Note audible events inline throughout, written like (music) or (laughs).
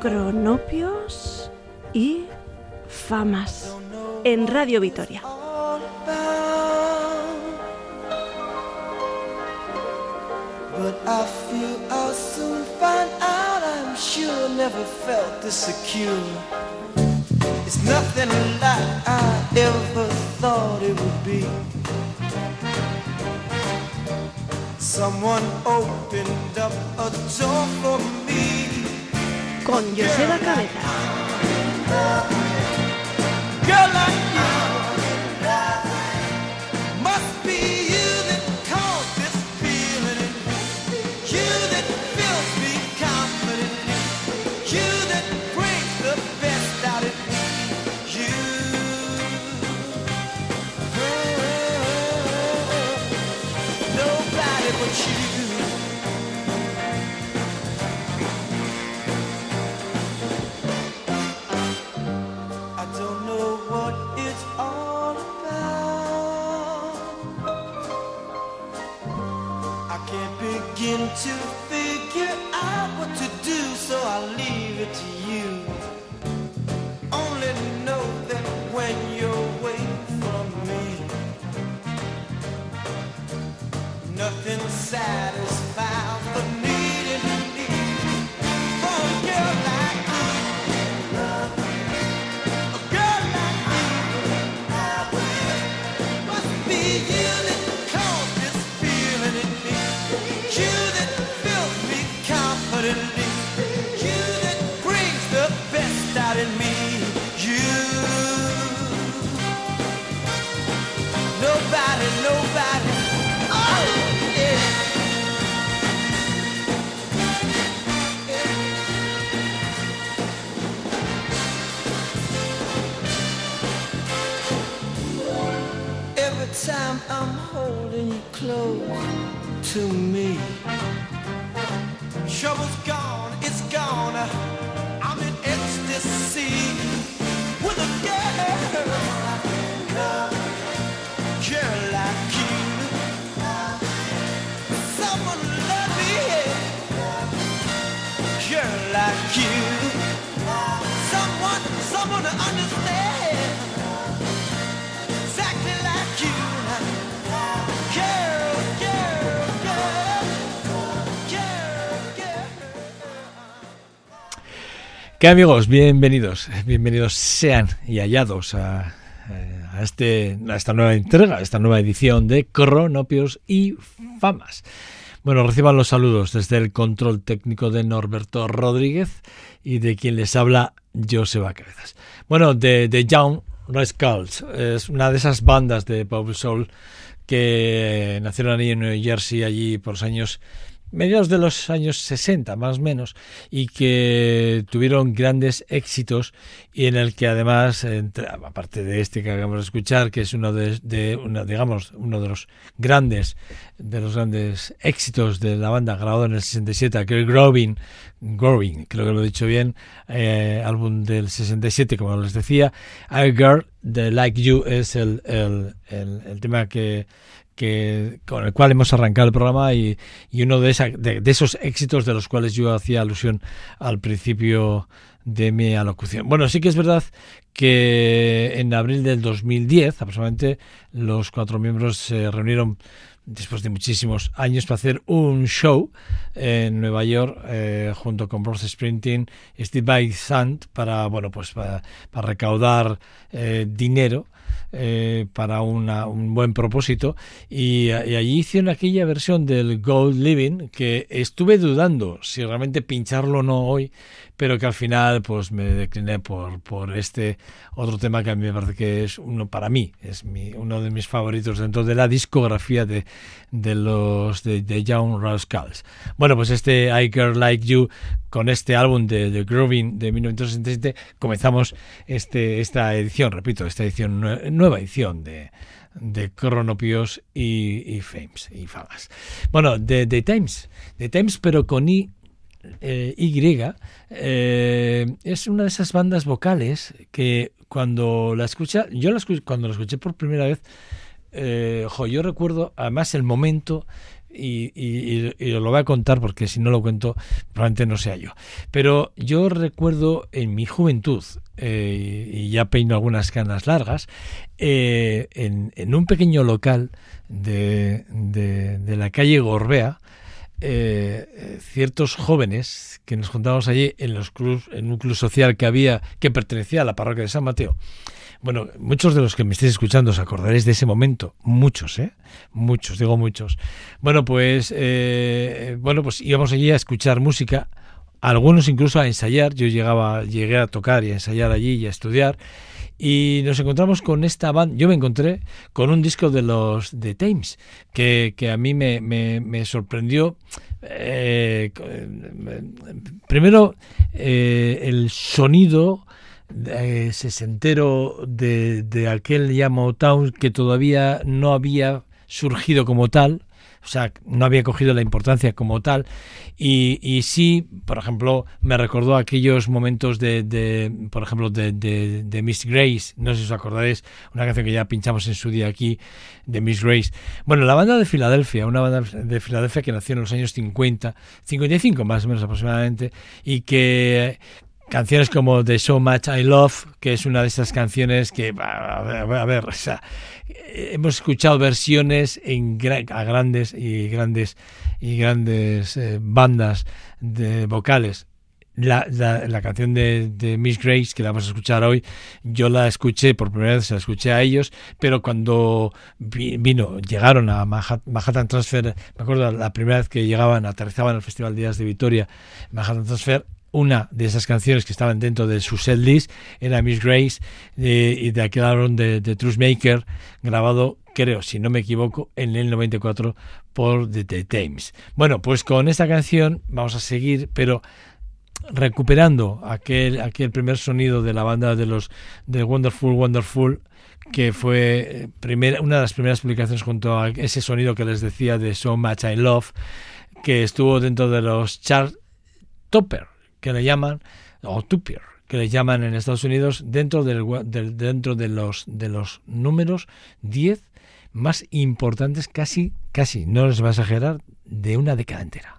cronopios y famas en Radio Vitoria. But I feel I'll soon find out. I'm sure never felt this secure. It's nothing like I ever thought it would be. Someone opened up a door for me. Con Joseba Cabeza. Nothing ¿Qué amigos? Bienvenidos, bienvenidos sean y hallados a, eh, a este, a esta nueva entrega, a esta nueva edición de Cronopios y Famas. Bueno, reciban los saludos desde el control técnico de Norberto Rodríguez y de quien les habla Joseba Cabezas. Bueno, de, de Young Rascals es una de esas bandas de pop soul que nacieron ahí en New Jersey, allí por los años mediados de los años 60 más o menos y que tuvieron grandes éxitos y en el que además entre- aparte de este que acabamos de escuchar que es uno de, de una, digamos uno de los grandes de los grandes éxitos de la banda grabado en el 67 aquel Growing Growing creo que lo he dicho bien eh, álbum del 67 como les decía. I Girl the Like You es el, el, el tema que que con el cual hemos arrancado el programa y, uno de, esa, de, esos éxitos de los cuales yo hacía alusión al principio de mi alocución. Bueno, sí que es verdad que en abril del 2010 aproximadamente los cuatro miembros se reunieron después de muchísimos años para hacer un show en Nueva York eh, junto con Bruce Springsteen y Steve Vai Sant para bueno pues para recaudar eh, dinero eh, para un buen propósito. Y, y, allí hicieron aquella versión del Gold Living que estuve dudando si realmente pincharlo o no hoy pero que al final pues me decliné por, por este otro tema que a mí me parece que es uno para mí es mi, uno de mis favoritos dentro de la discografía de, de los de, de Young bueno pues este I Care Like You con este álbum de, de Grooving de 1967 comenzamos este, esta edición repito esta edición nueva edición de de cronopios y, y fames y famas. Bueno de, de Times de Times pero con i eh, Y eh, es una de esas bandas vocales que cuando la escucha, yo la escuché, cuando la escuché por primera vez, eh, yo recuerdo además el momento y, os lo voy a contar porque si no lo cuento probablemente no sea yo. Pero yo recuerdo en mi juventud, y ya peino algunas canas largas, en, un pequeño local de la calle Gorbea, eh, ciertos jóvenes que nos juntábamos allí en los clubs, un club social que había que pertenecía a la parroquia de San Mateo. Bueno, muchos de los que me estéis escuchando os acordaréis de ese momento, muchos, ¿eh? Muchos, digo muchos. Bueno, pues, eh, bueno, pues íbamos allí a escuchar música, algunos incluso a ensayar. Yo llegaba, llegué a tocar y a ensayar allí y a estudiar y nos encontramos con esta banda. Yo me encontré con un disco de los de Thames que, que a mí me, me, sorprendió. Eh, primero, eh, el sonido eh, sesentero de, de aquel ya Motown que todavía no había surgido como tal o sea, no había cogido la importancia como tal. Y, y sí, por ejemplo, me recordó aquellos momentos de, por ejemplo, de, de, Miss Grace, no sé si os acordaréis, una canción que ya pinchamos en su día aquí, de Miss Grace. Bueno, la banda de Filadelfia, una banda de Filadelfia que nació en los años 50, 55 más o menos aproximadamente, y que canciones como The So Much I Love, que es una de esas canciones que, a ver, o sea, hemos escuchado versiones en a grandes y grandes y grandes eh, bandas de vocales. La, la, canción de, de, Miss Grace, que la vamos a escuchar hoy, yo la escuché por primera vez, la escuché a ellos, pero cuando vino, llegaron a Manhattan Transfer, me acuerdo la primera vez que llegaban, aterrizaban al Festival Días de Vitoria, Manhattan Transfer, una de esas canciones que estaban dentro de su setlist era Miss Grace y de aquel álbum de, de Truth Maker grabado creo, si no me equivoco, en el 94 por The, The. Bueno, pues con esta canción vamos a seguir, pero recuperando aquel, aquel primer sonido de la banda de los de Wonderful Wonderful que fue eh, primera, una de las primeras publicaciones junto a ese sonido que les decía de So Much I Love que estuvo dentro de los chart topper que le llaman, o Tupier, que le llaman en Estados Unidos, dentro, dentro de, los, de los números 10 más importantes, casi, casi, no les va a exagerar, de una década entera.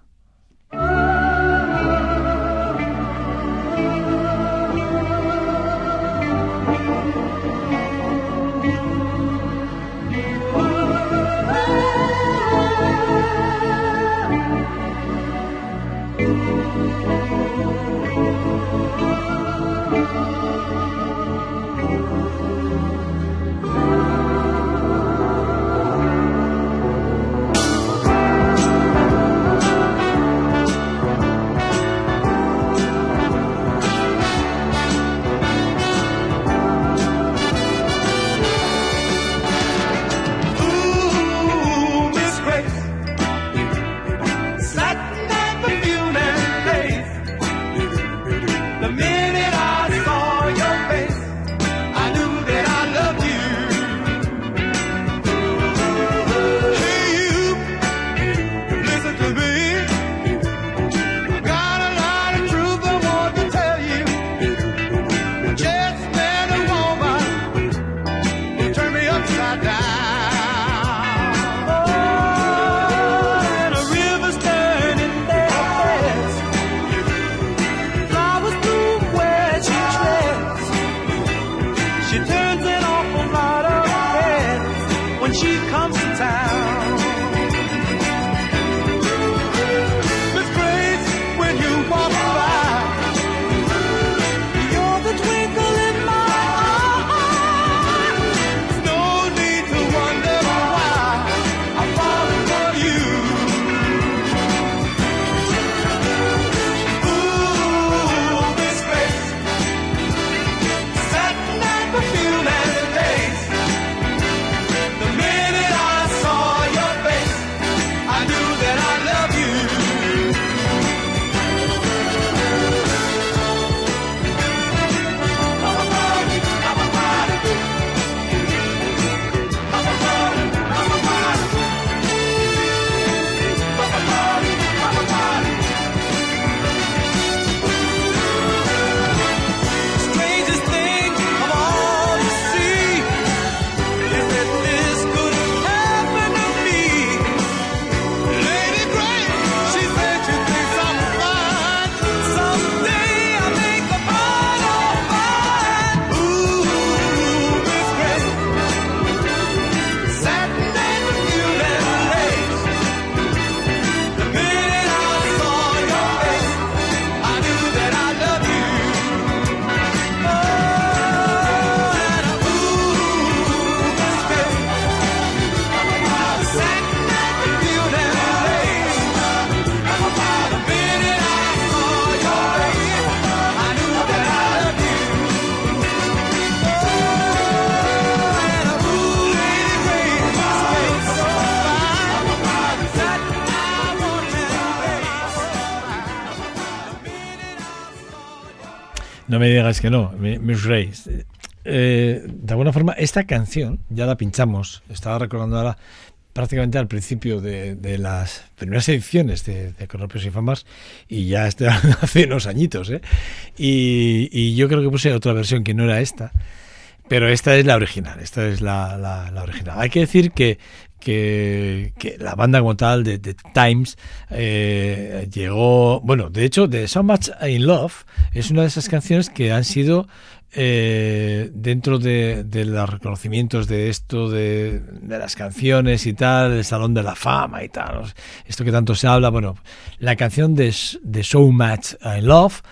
No me digas que no, Miss Grace. Eh, de alguna forma, esta canción ya la pinchamos. Estaba recordando ahora prácticamente al principio de, las primeras ediciones de, de Cronopios y Famas y ya este (laughs) hace unos añitos. ¿eh? Y, y yo creo que puse otra versión que no era esta. Pero esta es la original, esta es la, la- la original. Hay que decir que, que, la banda como tal de, de Times eh, llegó, bueno, de hecho, de So Much in Love es una de esas canciones que han sido eh, dentro de, los reconocimientos de esto, de, de las canciones y tal, el Salón de la Fama y tal, esto que tanto se habla, bueno, la canción de, de So Much in Love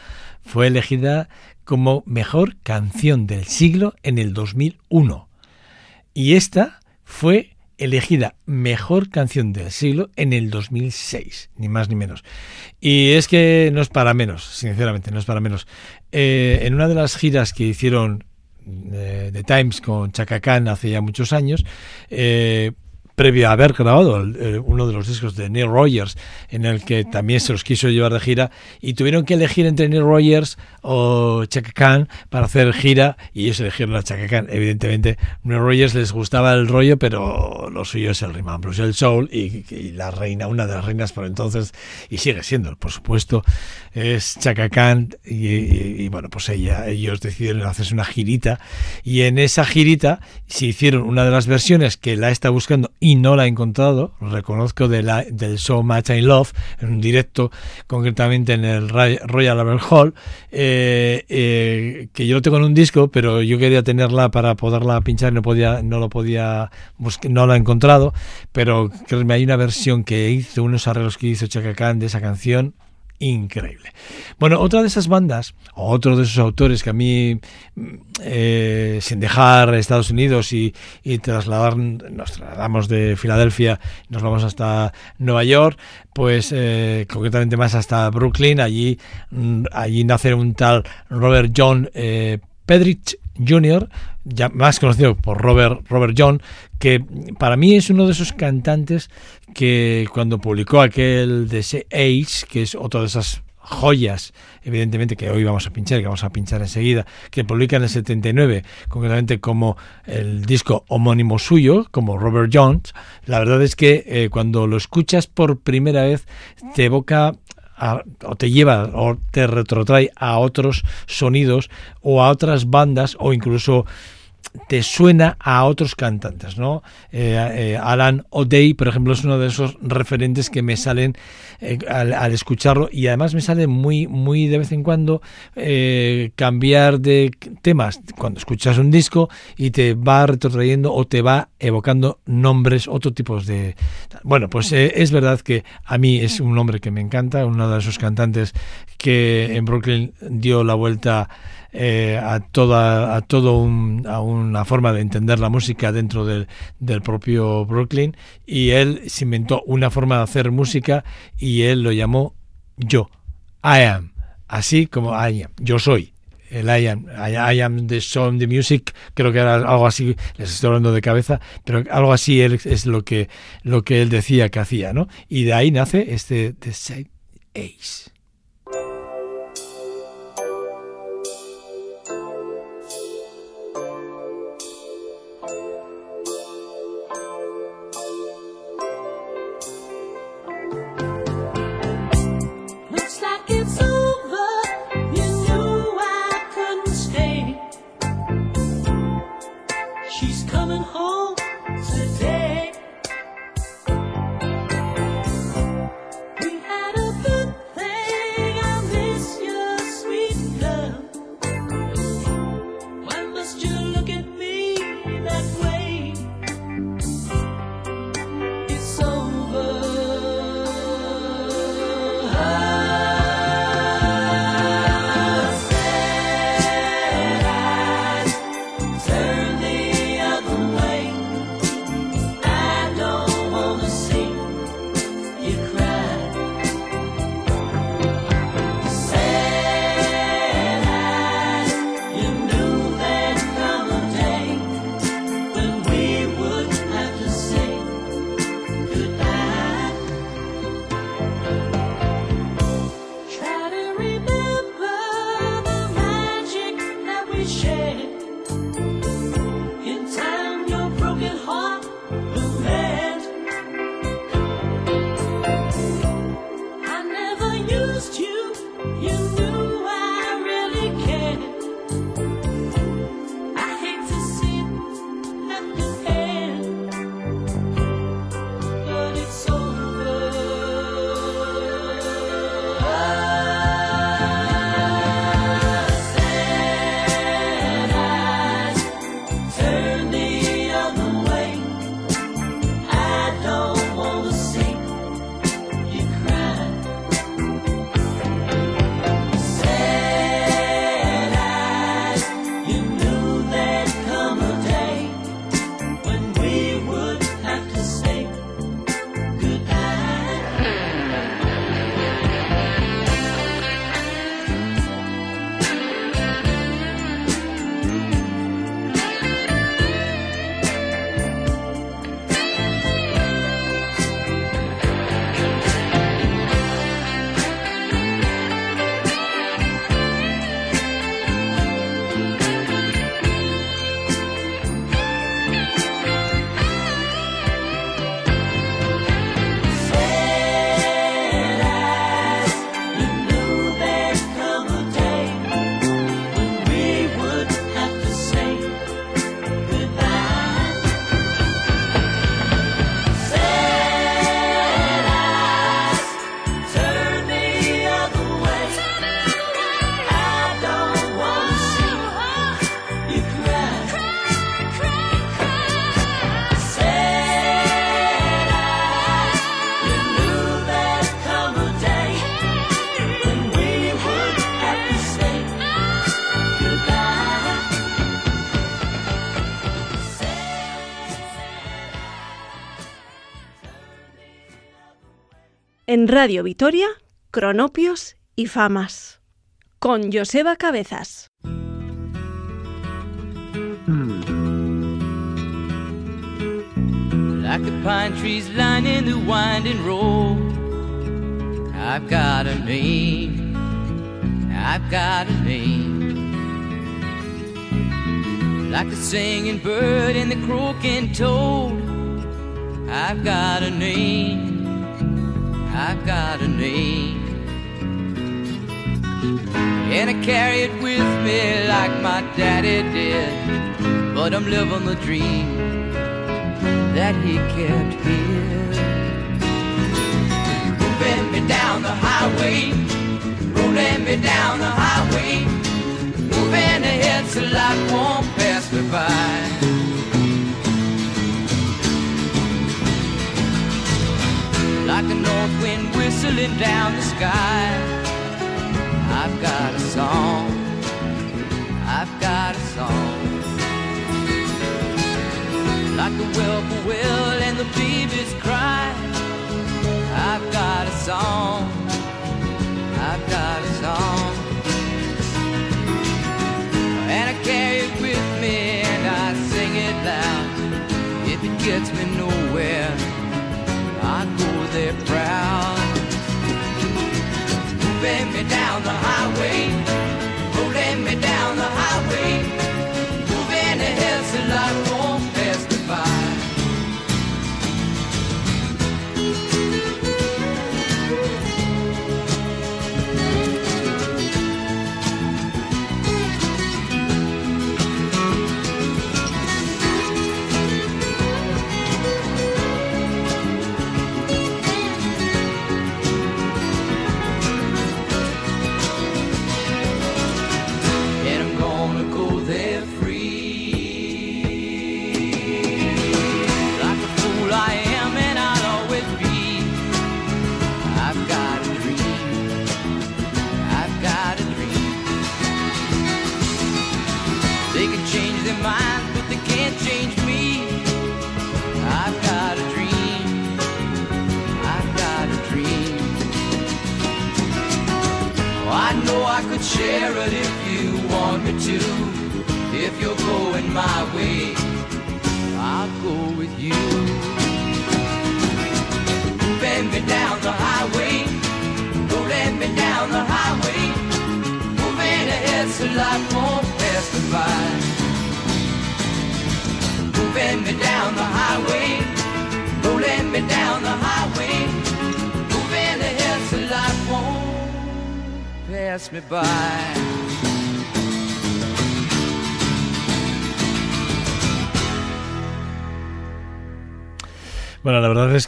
fue elegida como mejor canción del siglo en el 2001. Y esta fue elegida mejor canción del siglo en el 2006, ni más ni menos. Y es que no es para menos, sinceramente, no es para menos. Eh, en una de las giras que hicieron eh, The Times con Chaka Khan hace ya muchos años, eh, previo a haber grabado el, uno de los discos de Neil Rogers, en el que también se los quiso llevar de gira, y tuvieron que elegir entre Neil Rogers o Chaka Khan para hacer gira, y ellos eligieron a Chaka Khan. Evidentemente, Neil Rogers les gustaba el rollo, pero lo suyo es el and blues, el soul, y, la reina, una de las reinas por entonces, y sigue siendo, por supuesto, es Chaka Khan, y bueno, pues ella, ellos decidieron hacerse una girita, y en esa girita se hicieron una de las versiones que la está buscando y no la he encontrado, reconozco de la, del show Match in Love, en un directo, concretamente en el Royal Albert Hall, eh, eh, que yo lo tengo en un disco, pero yo quería tenerla para poderla pinchar, no podía, no lo podía, no la he encontrado, pero créeme, hay una versión que hizo, unos arreglos que hizo Chaka Khan de esa canción, increíble. Bueno, otra de esas bandas, o otro de esos autores que a mí, eh, sin dejar Estados Unidos y, y, trasladar, nos trasladamos de Filadelfia, nos vamos hasta Nueva York, pues eh, concretamente más hasta Brooklyn, allí, allí nace un tal Robert John eh, Pedrich Jr., ya más conocido por Robert, Robert John, que para mí es uno de esos cantantes que cuando publicó aquel de Age, que es otra de esas joyas, evidentemente, que hoy vamos a pinchar, que vamos a pinchar enseguida, que publica en el 79, concretamente como el disco homónimo suyo, como Robert Jones, la verdad es que eh, cuando lo escuchas por primera vez te evoca o te lleva o te retrotrae a otros sonidos o a otras bandas o incluso te suena a otros cantantes, ¿no? Eh, eh, Alan O'Day, por ejemplo, es uno de esos referentes que me salen eh, al, escucharlo y además me sale muy, muy de vez en cuando eh, cambiar de temas cuando escuchas un disco y te va retrotrayendo o te va evocando nombres, otro tipos de... Bueno, pues es verdad que a mí es un nombre que me encanta, uno de esos cantantes que en Brooklyn dio la vuelta eh, a toda a todo a una forma de entender la música dentro del, del, propio Brooklyn y él se inventó una forma de hacer música y él lo llamó yo I am así como I am yo soy el I am, I, am the song, the music, creo que era algo así, les estoy hablando de cabeza, pero algo así él, es lo que, lo que él decía que hacía, ¿no? Y de ahí nace este The Side Ace. En Radio Vitoria, Cronopios y Famas. Con Joseba Cabezas. Like the pine trees lining the winding road. I've got a name. I've got a name. Like the singing bird and the croaking toad. I've got a name. I've got a name. And I carry it with me like my daddy did. But I'm living the dream that he kept here. Moving me down the highway, rolling me down the highway, moving ahead so life won't pass me by. Like a north wind whistling down the sky. I've got a song. I've got a song. Like the whippoorwill and the babies cry. I've got a song. I've got a song. And I carry it with me and I sing it loud. If it gets me nowhere, they're proud. Moving me down the highway, holding me down the highway, moving a hell's a lot more.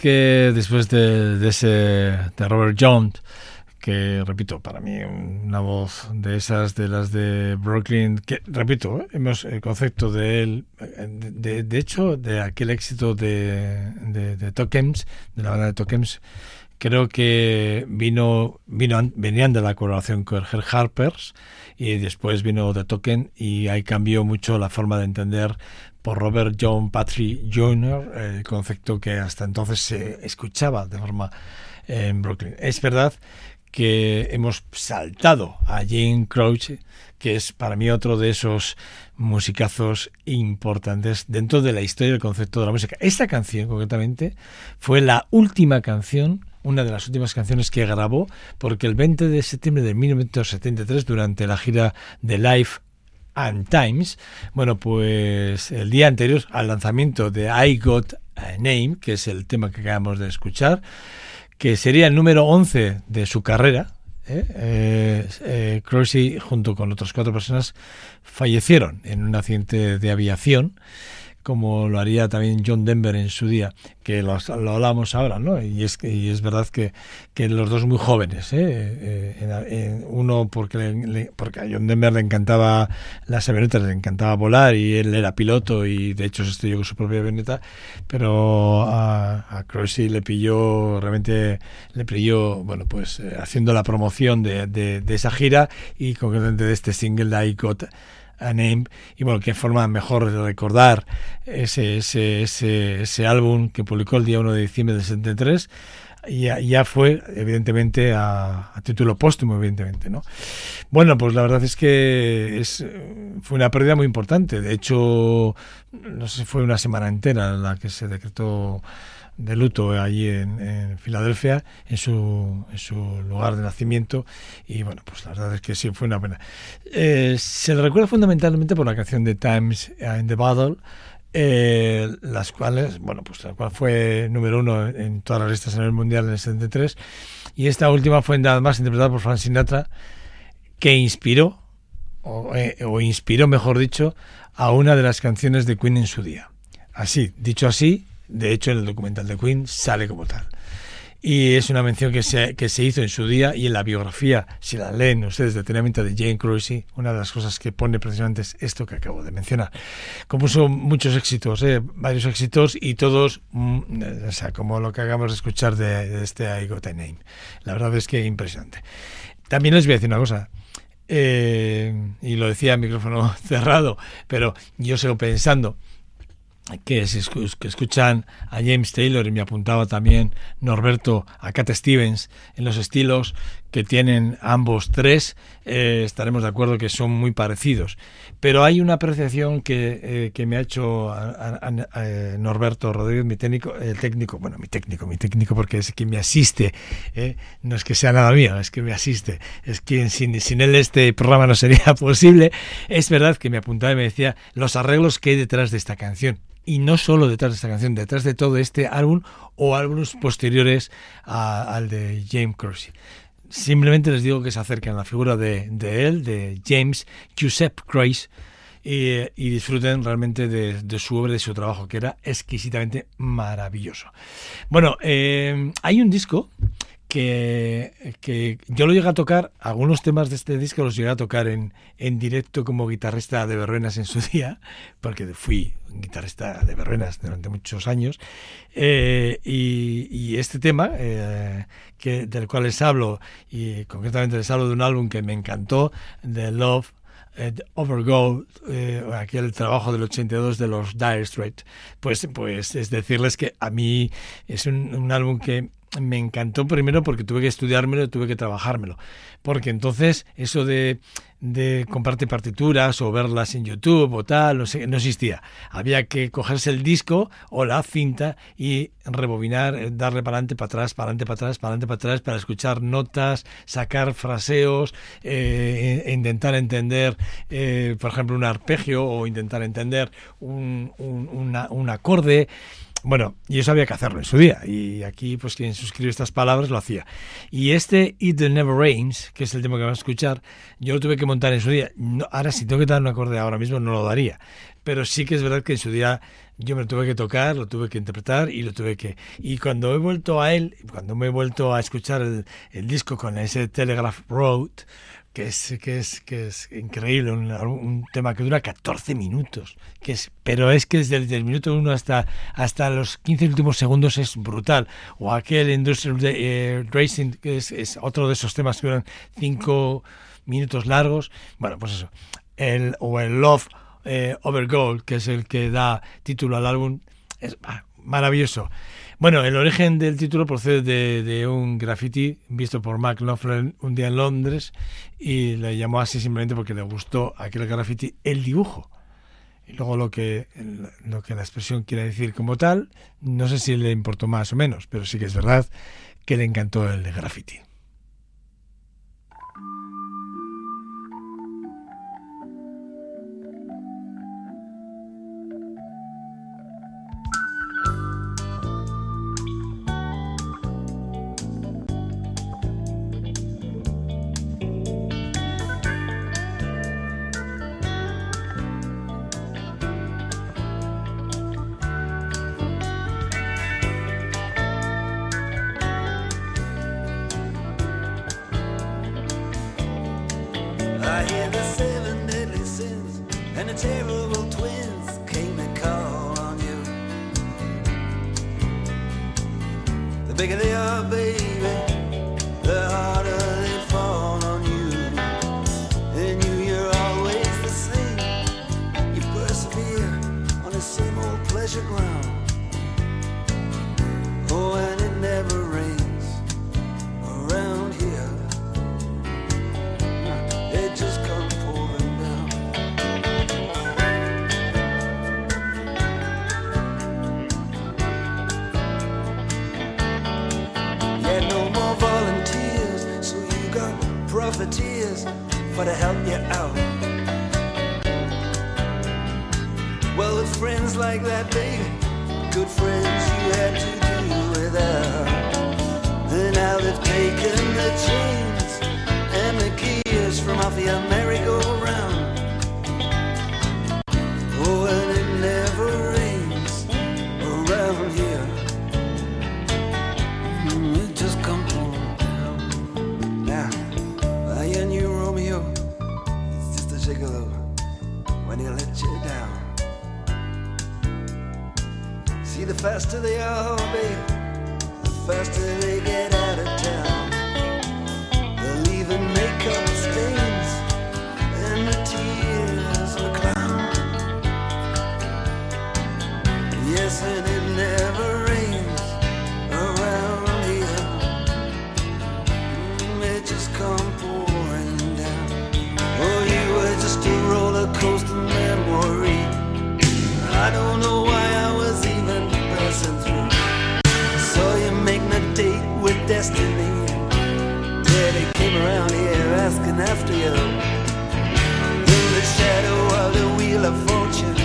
Que después de, de ese de Robert Jones, que repito, para mí una voz de esas, de las de Brooklyn, que repito, ¿eh? hemos el concepto de él, de, de hecho, de aquel éxito de, de, de de la banda de Tokems, creo que vino, vino an- venían de la colaboración con Herr Harpers y después vino The Token y ahí cambió mucho la forma de entender por Robert John Patrick Jr., el concepto que hasta entonces se escuchaba de forma eh, en Brooklyn. Es verdad que hemos saltado a Jane Crouch, que es para mí otro de esos musicazos importantes dentro de la historia del concepto de la música. Esta canción, concretamente, fue la última canción, una de las últimas canciones que grabó, porque el 20 de septiembre de 1973, durante la gira de Life and Times, bueno, pues el día anterior al lanzamiento de I Got a Name, que es el tema que acabamos de escuchar, que sería el número 11 de su carrera, ¿eh? Eh, eh, Croce, junto con otras cuatro personas, fallecieron en un accidente de aviación, como lo haría también John Denver en su día, que lo, lo hablamos ahora, ¿no? Y es, y es verdad que, que los dos muy jóvenes, ¿eh? Eh, uno porque, le- porque a John Denver le encantaba las avionetas, le encantaba volar y él era piloto y de hecho se estrelló con su propia avioneta, pero a, a le pilló, realmente le pilló, bueno, pues eh, haciendo la promoción de, de, de esa gira y concretamente de este single de I Got a Name y bueno, qué forma mejor de recordar ese, ese, ese, ese álbum que publicó el día 1 de diciembre del 73 y ya, ya fue, evidentemente, a, a título póstumo, evidentemente, ¿no? Bueno, pues la verdad es que es, fue una pérdida muy importante. De hecho, no sé fue una semana entera la que se decretó de luto allí en, Filadelfia, en su, en su lugar de nacimiento. Y bueno, pues la verdad es que sí, fue una pena. Eh, se le recuerda fundamentalmente por la canción de Times in the Battle, eh, las cuales, bueno, pues la cual fue número uno en todas las listas a nivel mundial en el 73. Y esta última fue nada más interpretada por Frank Sinatra, que inspiró, o, eh, o inspiró, mejor dicho, a una de las canciones de Queen en su día. Así, dicho así, de hecho en el documental de Queen sale como tal. Y es una mención que se, que se hizo en su día y en la biografía, si la leen ustedes detenidamente de Jane Cruisey, una de las cosas que pone precisamente es esto que acabo de mencionar. Compuso muchos éxitos, ¿eh? varios éxitos y todos, mm, o sea, como lo que acabamos de escuchar de, de este I Got a Name. La verdad es que impresionante. También les voy a decir una cosa. Eh, y lo decía a micrófono (laughs) cerrado, pero yo sigo pensando que, escuchan a James Taylor y me apuntaba también Norberto a Cat Stevens en los estilos que tienen ambos tres, eh, estaremos de acuerdo que son muy parecidos. Pero hay una apreciación que, eh, que me ha hecho a Norberto Rodríguez, mi técnico, el técnico, bueno, mi técnico, mi técnico porque es quien me asiste, eh, no es que sea nada mío, es que me asiste, es quien sin, sin él este programa no sería (laughs) posible. Es verdad que me apuntaba y me decía los arreglos que hay detrás de esta canción y no solo detrás de esta canción, detrás de todo este álbum o álbumes posteriores a- al de James Cruisey. Simplemente les digo que se acerquen a la figura de, de él, de James Giuseppe Cruise, y, disfruten realmente de, de su obra de su trabajo, que era exquisitamente maravilloso. Bueno, eh, hay un disco que, que yo lo llegué a tocar, algunos temas de este disco los llegué a tocar en, en directo como guitarrista de verbenas en su (laughs) día, porque fui guitarrista de verbenas durante muchos años, eh, y, y este tema, eh, que, del cual les hablo, y concretamente les hablo de un álbum que me encantó, de Love Overgo, eh, aquel trabajo del 82 de los Dire Straits, pues, pues es decirles que a mí es un, un álbum que me encantó primero porque tuve que estudiármelo, tuve que trabajármelo. Porque entonces eso de, de comprarte partituras o verlas en YouTube o tal, no, sé, no existía. Había que cogerse el disco o la cinta y rebobinar, eh, darle para adelante, para atrás, para adelante, para atrás, para adelante, para atrás, para escuchar notas, sacar fraseos, eh, intentar entender, eh, por ejemplo, un arpegio o intentar entender un, un, un acorde. Bueno, y eso había que hacerlo en su día. Y aquí, pues quien suscribe estas palabras lo hacía. Y este It Never Rains, que es el tema que vamos a escuchar, yo lo tuve que montar en su día. No, ahora, si tengo que dar un acorde ahora mismo, no lo daría. Pero sí que es verdad que en su día yo me lo tuve que tocar, lo tuve que interpretar y lo tuve que... Y cuando he vuelto a él, cuando me he vuelto a escuchar el disco con ese Telegraph Road, que es, que es, que es increíble, un, un tema que dura 14 minutos, que es, pero es que desde, el minuto 1 hasta, hasta los 15 últimos segundos es brutal. O aquel Industrial eh, Racing, que es, es, otro de esos temas que duran 5 minutos largos. Bueno, pues eso. El, o el Love eh, Over Gold, que es el que da título al álbum, es ah, maravilloso. Bueno, el origen del título procede de, un graffiti visto por Mark Knopfler un día en Londres y le llamó así simplemente porque le gustó aquel graffiti el dibujo. Y luego lo que, lo que la expresión quiere decir como tal, no sé si le importó más o menos, pero sí que es verdad que le encantó el graffiti. faster they are, baby, the faster they get out. after you. In the shadow of the wheel of fortune,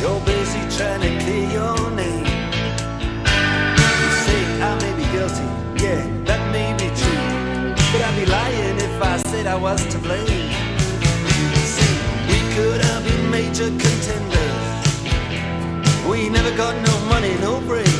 you're busy trying to clear your name. You say I may be guilty, yeah, that may be true, but I'd be lying if I said I was to blame. See, we could have been major contenders. We never got no money, no break.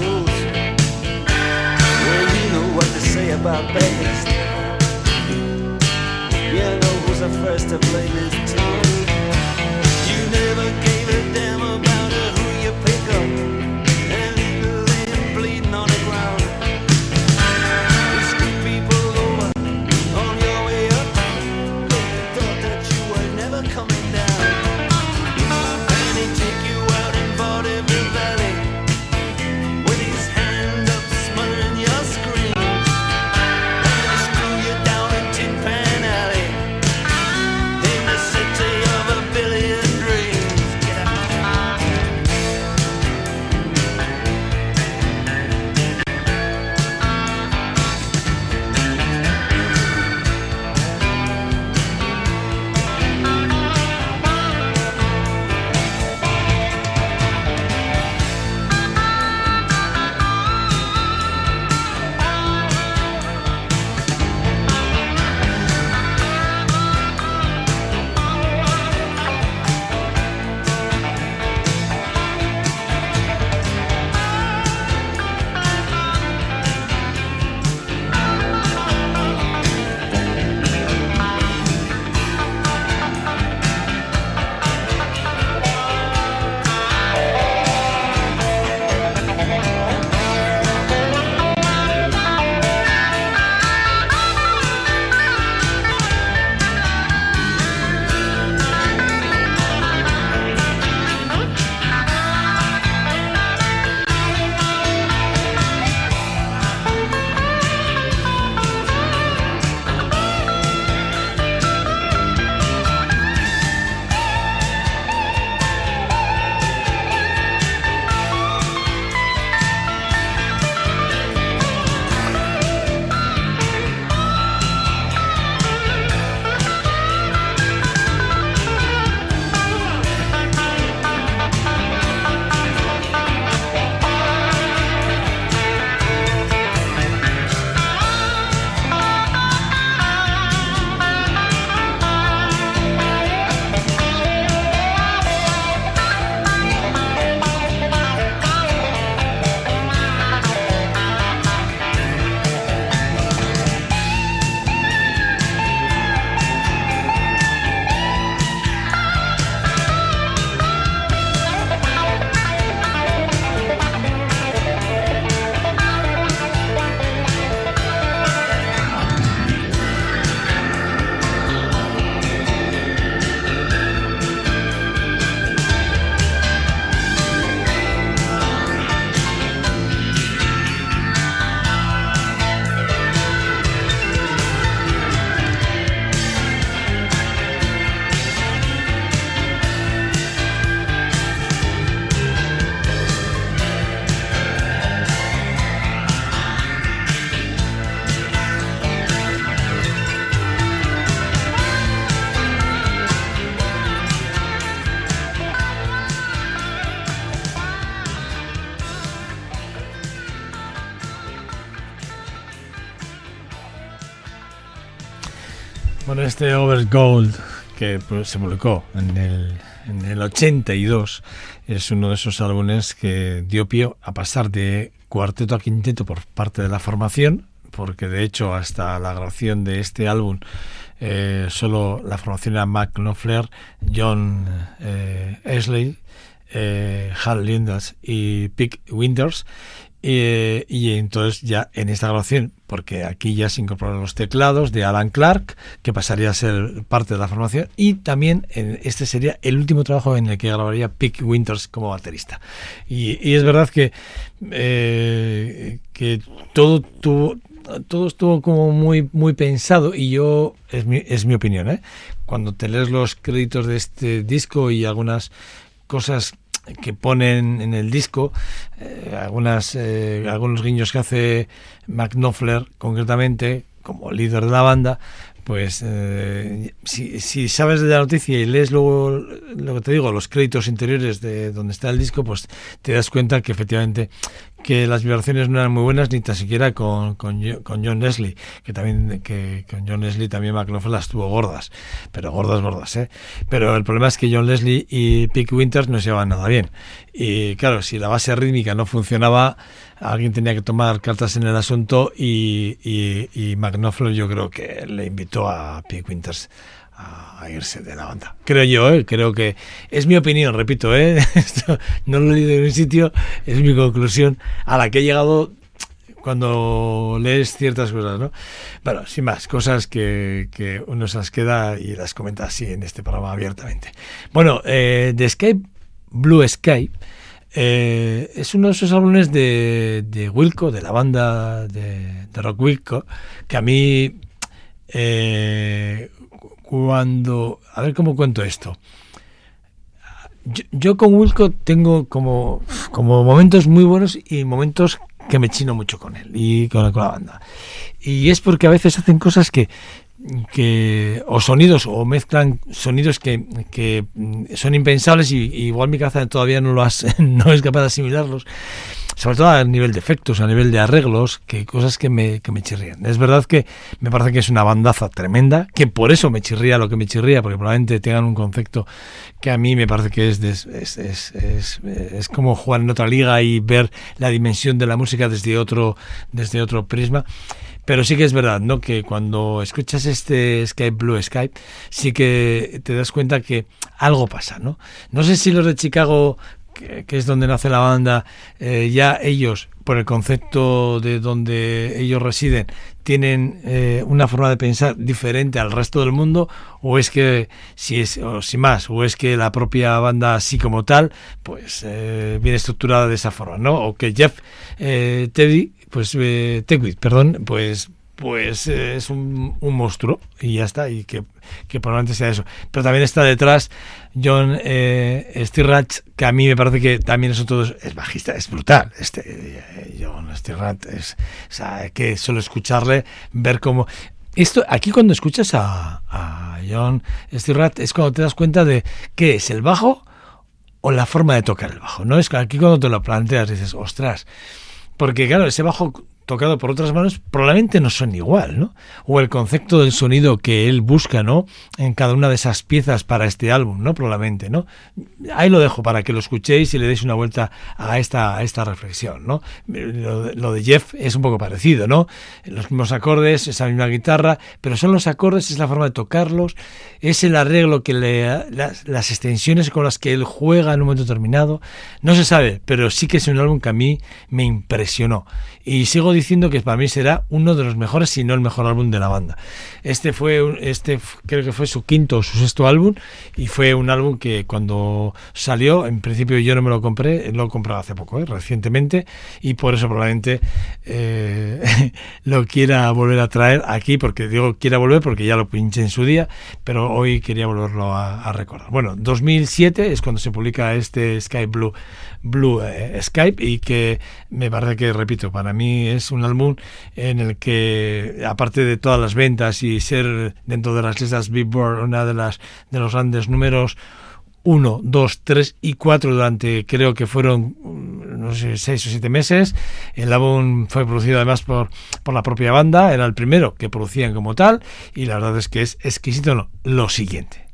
about babies. You know who's the first to blame is tears. You never gave a damn. Este Over Gold que pues, se publicó en el, en el 82 es uno de esos álbumes que dio pie a pasar de cuarteto a quinteto por parte de la formación, porque de hecho hasta la grabación de este álbum eh, solo la formación era Mac Knopfler, John eh, Esley, eh, Hal Lindas y Pick Winters eh, y entonces ya en esta grabación, porque aquí ya se incorporaron los teclados de Alan Clark, que pasaría a ser parte de la formación, y también en este sería el último trabajo en el que grabaría Pick Winters como baterista. Y, y es verdad que, eh, que todo tuvo todo estuvo como muy muy pensado y yo es mi, es mi opinión ¿eh? cuando te lees los créditos de este disco y algunas cosas que ponen en el disco, eh, algunas, eh, algunos guiños que hace McNoffler concretamente, como líder de la banda, pues eh, si, si, sabes de la noticia y lees luego lo que te digo, los créditos interiores de donde está el disco, pues te das cuenta que efectivamente que las vibraciones no eran muy buenas ni tan siquiera con, con, con John Leslie, que también que con John Leslie también McLaughlin las tuvo gordas, pero gordas, gordas, ¿eh? Pero el problema es que John Leslie y Pick Winters no se llevaban nada bien. Y claro, si la base rítmica no funcionaba, alguien tenía que tomar cartas en el asunto y, y, yo creo que le invitó a Pick Winters irse de la banda. Creo yo, ¿eh? creo que es mi opinión, repito, ¿eh? (laughs) No lo he leído en un sitio, es mi conclusión a la que he llegado cuando lees ciertas cosas, ¿no? Bueno, sin más, cosas que, que uno se las queda y las comenta así en este programa abiertamente. Bueno, eh, de Skype, Blue Skype, eh, es uno de esos álbumes de, de Wilco, de la banda de, de rock Wilco, que a mí eh, cuando... A ver cómo cuento esto. Yo, yo, con Wilco tengo como, como momentos muy buenos y momentos que me chino mucho con él y con, con la banda. Y es porque a veces hacen cosas que, que o sonidos o mezclan sonidos que, que son impensables y, y, igual mi cabeza todavía no lo has, (laughs) no es capaz de asimilarlos sobre todo a nivel de efectos, a nivel de arreglos, que cosas que me, que me chirrían. Es verdad que me parece que es una bandaza tremenda, que por eso me chirría lo que me chirría, porque probablemente tengan un concepto que a mí me parece que es, es, es, es, es, como jugar en otra liga y ver la dimensión de la música desde otro, desde otro prisma. Pero sí que es verdad, ¿no? Que cuando escuchas este Skype Blue Skype, sí que te das cuenta que algo pasa, ¿no? No sé si los de Chicago que, es donde nace la banda, eh, ya ellos, por el concepto de donde ellos residen, tienen eh, una forma de pensar diferente al resto del mundo, o es que, si es, o si más, o es que la propia banda así como tal, pues eh, viene estructurada de esa forma, ¿no? O que Jeff eh, Teddy, pues, Tewitt, perdón, pues pues eh, es un, monstruo y ya está, y que, que probablemente sea eso. Pero también está detrás John eh, que a mí me parece que también eso todo es, bajista, es brutal. Este eh, John Stirratch, es, o sea, que solo escucharle, ver cómo... Esto, aquí cuando escuchas a, John Stirratch es cuando te das cuenta de qué es el bajo o la forma de tocar el bajo, ¿no? Es que aquí cuando te lo planteas dices, ostras, porque claro, ese bajo tocado por otras manos probablemente no son igual, ¿no? O el concepto del sonido que él busca, ¿no? En cada una de esas piezas para este álbum, ¿no? Probablemente, ¿no? Ahí lo dejo para que lo escuchéis y le deis una vuelta a esta, a esta reflexión, ¿no? Lo, lo, de Jeff es un poco parecido, ¿no? Los mismos acordes, esa misma guitarra, pero son los acordes, es la forma de tocarlos, es el arreglo que le, las, las extensiones con las que él juega en un momento determinado, no se sabe, pero sí que es un álbum que a mí me impresionó. Y sigo diciendo que para mí será uno de los mejores, si no el mejor álbum de la banda. Este fue, este creo que fue su quinto o su sexto álbum y fue un álbum que cuando salió, en principio yo no me lo compré, lo he comprado hace poco, ¿eh? recientemente, y por eso probablemente eh, (laughs) lo quiera volver a traer aquí, porque digo quiera volver porque ya lo pinché en su día, pero hoy quería volverlo a, a recordar. Bueno, 2007 es cuando se publica este Sky Blue, Blue eh, Skype y que me parece que, repito, para mí es un álbum en el que, aparte de todas las ventas y ser dentro de las listas Billboard una de las de los grandes números, 1, 2, 3 y 4 durante creo que fueron mm, no sé, 6 o 7 meses. El álbum fue producido además por, por la propia banda, era el primero que producían como tal y la verdad es que es exquisito no, lo siguiente.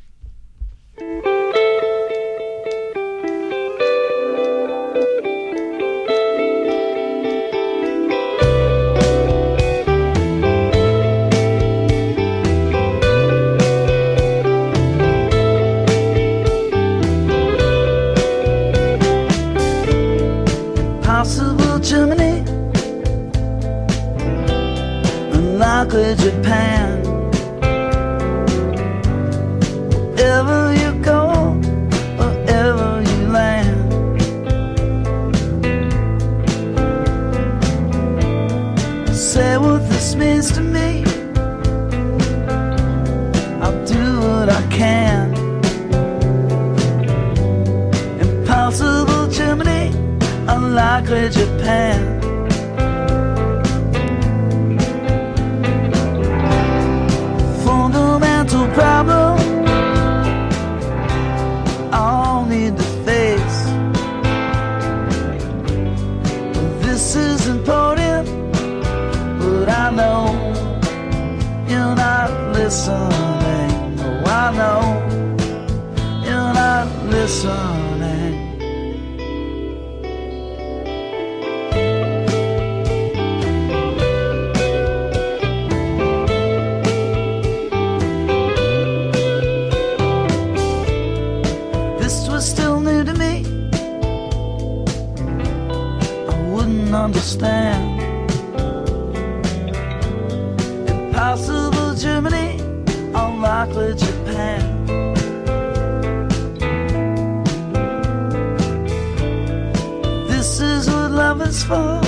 To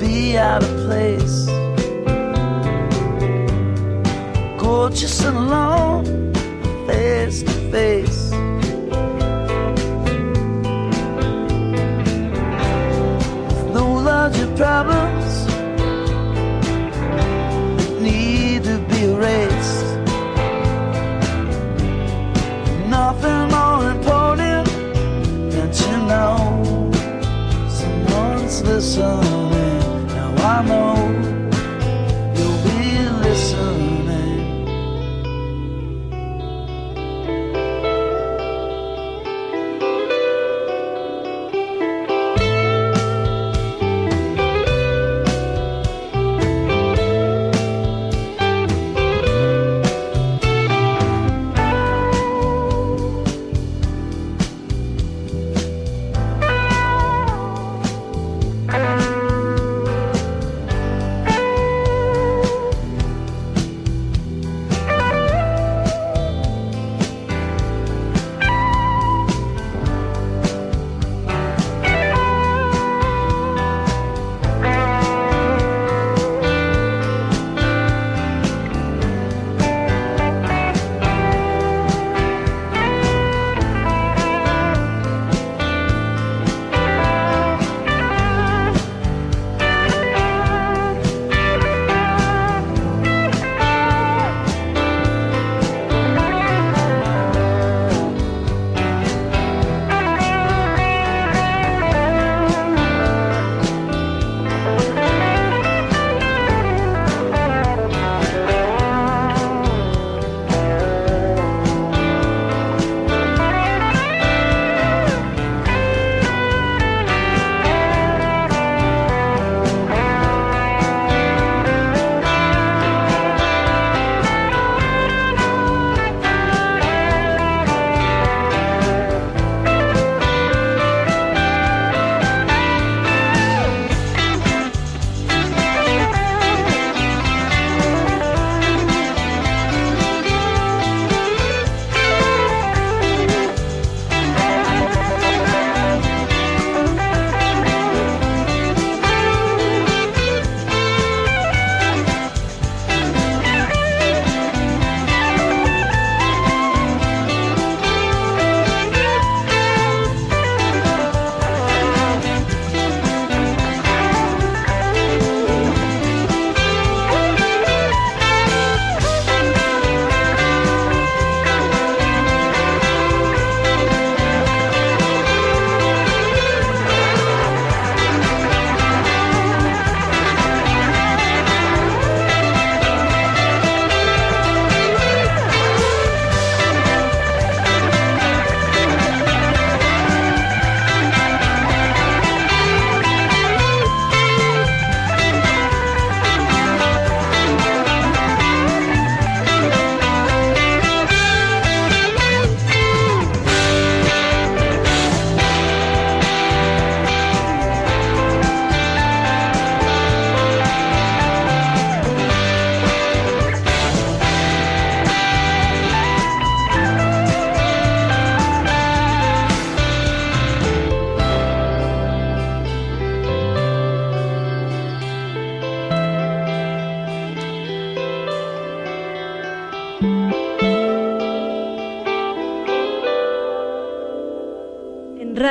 be out of place. Gorgeous and alone face to face. No larger problems listening. Now I know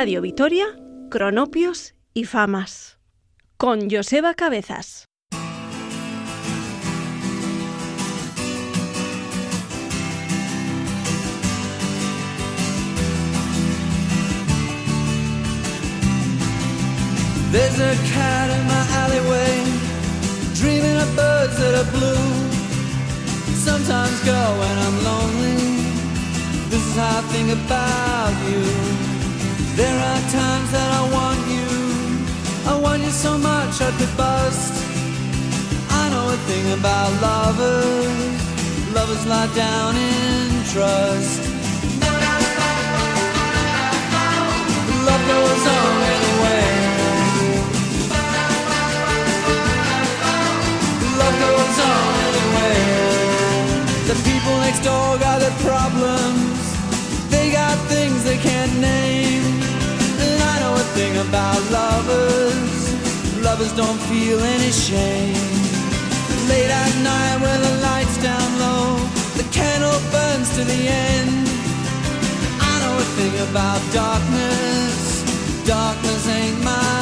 Radio Vitoria, Cronopios y Famas. Con Joseba Cabezas. There's a cat in my alleyway, dreaming of birds that are blue. Sometimes, girl, when I'm lonely, this is how I think about you. There are times that I want you, I want you so much I could bust. I know a thing about lovers, lovers lie down in trust. Love goes on anyway. love goes on anyway. The people next door got their problems. They got things they can't name. Thing about lovers. Lovers don't feel any shame. Late at night when the lights down low, the candle burns to the end. I know a thing about darkness. Darkness ain't my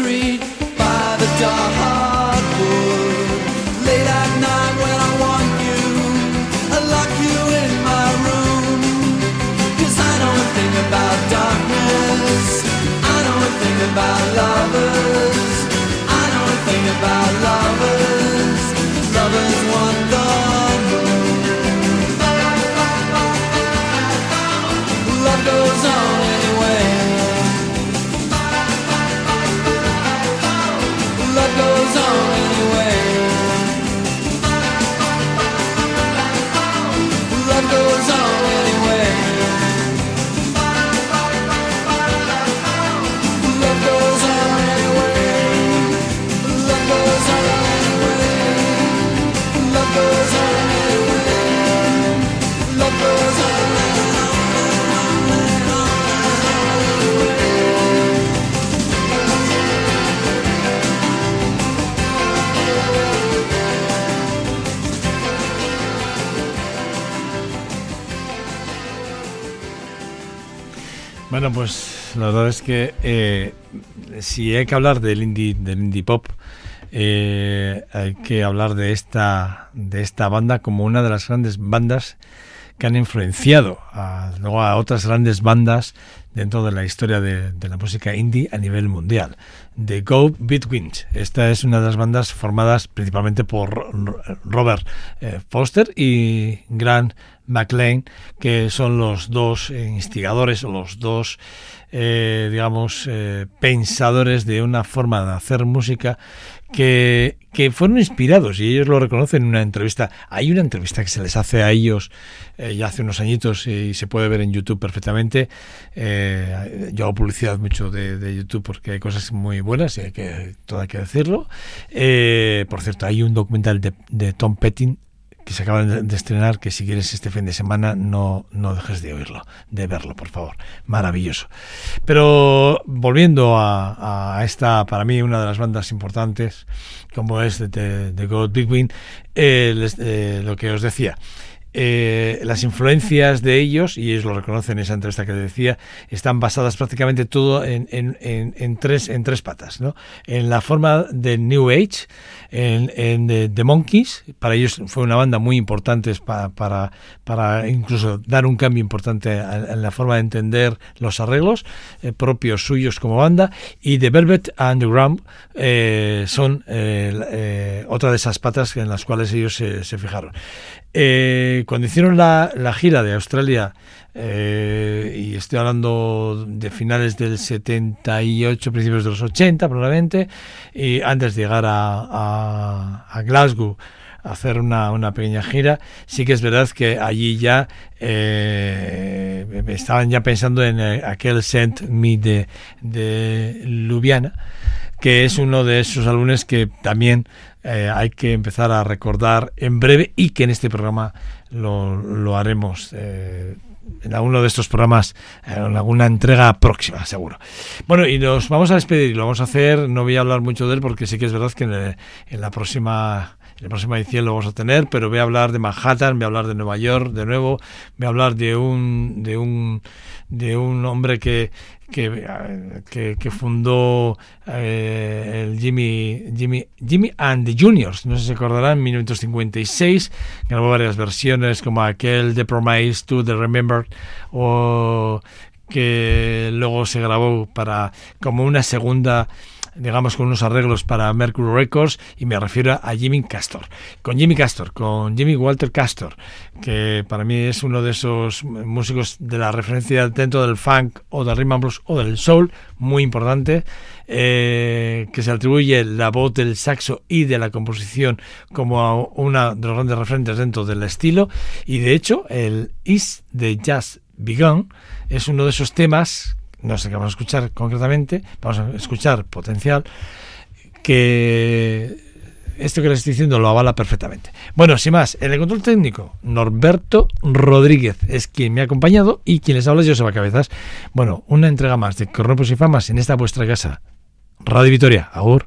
Street by the dark hardwood. Late at night when I want you, I lock you in my room. Cause I know a thing about darkness. I know a thing about lovers. I know a thing about lovers. Bueno, pues la verdad es que eh, si hay que hablar del indie, del indie pop, eh, hay que hablar de esta, de esta banda como una de las grandes bandas que han influenciado a, luego a otras grandes bandas dentro de la historia de, la música indie a nivel mundial. The Go Between. Esta es una de las bandas formadas principalmente por Ro- Robert eh, Foster y Grant McLean, que son los dos eh, instigadores o los dos, digamos, pensadores de una forma de hacer música que, que fueron inspirados y ellos lo reconocen en una entrevista. Hay una entrevista que se les hace a ellos eh, ya hace unos añitos y se puede ver en YouTube perfectamente. Eh, yo hago publicidad mucho de, de YouTube porque hay cosas muy buenas y hay que, todo que decirlo. Eh, por cierto, hay un documental de, de Tom Petty que se acaba de, estrenar, que si quieres este fin de semana no, no dejes de oírlo, de verlo, por favor. Maravilloso. Pero volviendo a, a esta, para mí, una de las bandas importantes, como es The, The God Big Win, eh, les- eh, lo que os decía. Eh, las influencias de ellos, y ellos lo reconocen en esa entrevista que decía, están basadas prácticamente todo en, en- en- tres, en tres patas, ¿no? En la forma de New Age, en, The, Monkeys, para ellos fue una banda muy importante pa- para, para incluso dar un cambio importante en la forma de entender los arreglos eh, propios suyos como banda, y The Velvet Underground eh, son eh, otra de esas patas en las cuales ellos se, se fijaron. Eh, cuando hicieron la, gira de Australia, eh, y estoy hablando de finales del 78, principios de los 80 probablemente, y antes de llegar a, a- a Glasgow a hacer una, pequeña gira, sí que es verdad que allí ya eh, estaban ya pensando en eh, aquel Sent Me de, de Ljubljana, que es uno de esos álbumes que también eh, hay que empezar a recordar en breve y que en este programa lo, lo haremos eh, en alguno de estos programas, eh, en alguna entrega próxima, seguro. Bueno, y nos vamos a despedir, lo vamos a hacer, no voy a hablar mucho de él porque sí que es verdad que en la próxima... La próxima edición lo vamos a tener, pero voy a hablar de Manhattan, voy a hablar de Nueva York de nuevo, voy a hablar de un de un de un hombre que que, que, que fundó eh, el Jimmy, Jimmy, Jimmy and the Juniors, no sé si se acordarán, en 1956, grabó varias versiones como aquel The Promise to The Remembered o que luego se grabó para como una segunda digamos con unos arreglos para Mercury Records y me refiero a Jimmy Castor. Con Jimmy Castor, con Jimmy Walter Castor, que para mí es uno de esos músicos de la referencia dentro del funk o del rhythm and blues o del soul, muy importante, eh, que se atribuye la voz del saxo y de la composición como a una de los grandes referentes dentro del estilo y de hecho el Is the Jazz Begun es uno de esos temas no sé qué vamos a escuchar concretamente, vamos a escuchar potencial, que esto que les estoy diciendo lo avala perfectamente. Bueno, sin más, el control técnico, Norberto Rodríguez es quien me ha acompañado y quien les habla es Joseba Cabezas. Bueno, una entrega más de Cornopos y Famas en esta vuestra casa. Radio Vitoria, Agur.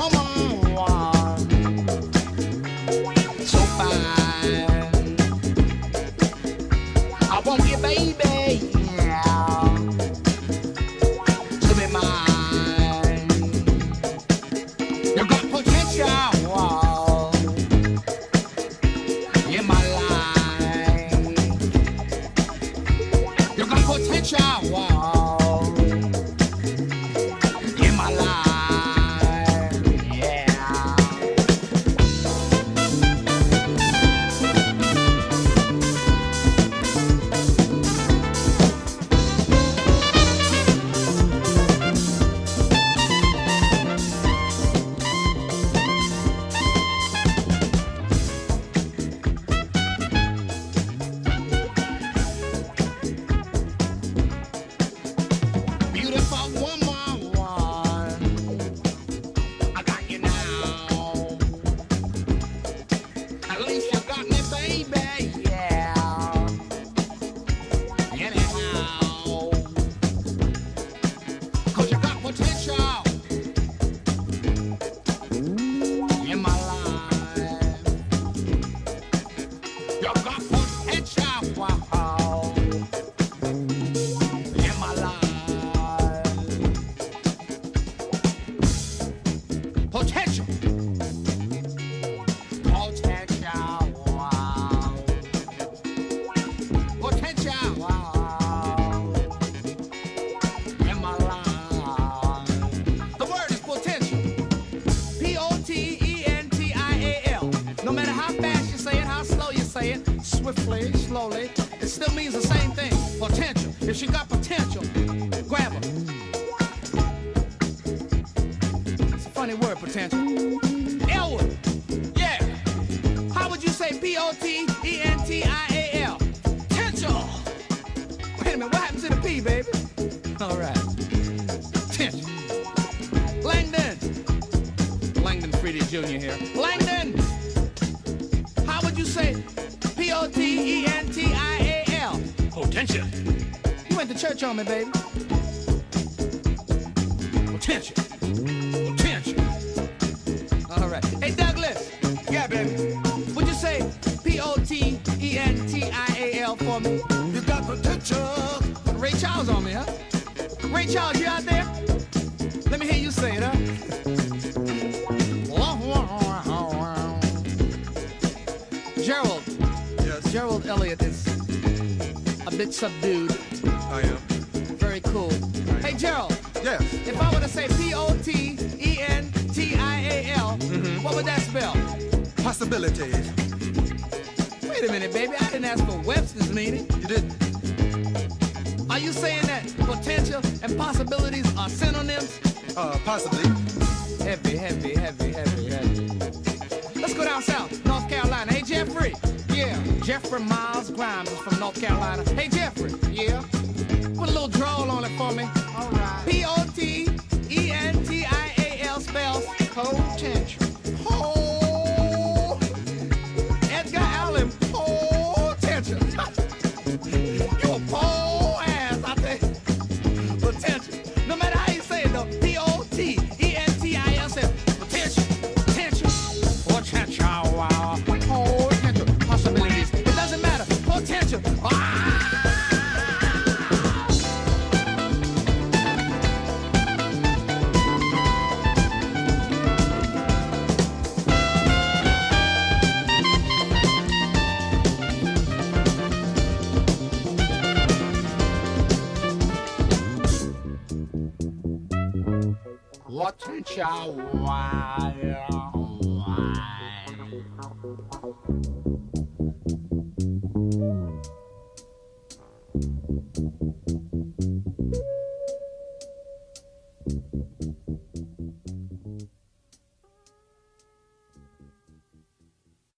Say this Elliott is a bit subdued. I am. Very cool. Hey, Gerald, Yes. if I were to say P O T E N T I A L, what would that spell? Possibilities. Wait a minute, baby. I didn't ask for Webster's meaning. You didn't. Are you saying that potential and possibilities are synonyms? Uh, possibly. Heavy, heavy, heavy, heavy, heavy. Let's go down south, North Carolina. Hey, Jeffrey. Yeah, Jeffrey Miles Grimes is from North Carolina. Hey, Jeffrey. Yeah. Put a little drawl on it for me. All right. P O T E N T I A L spells potential.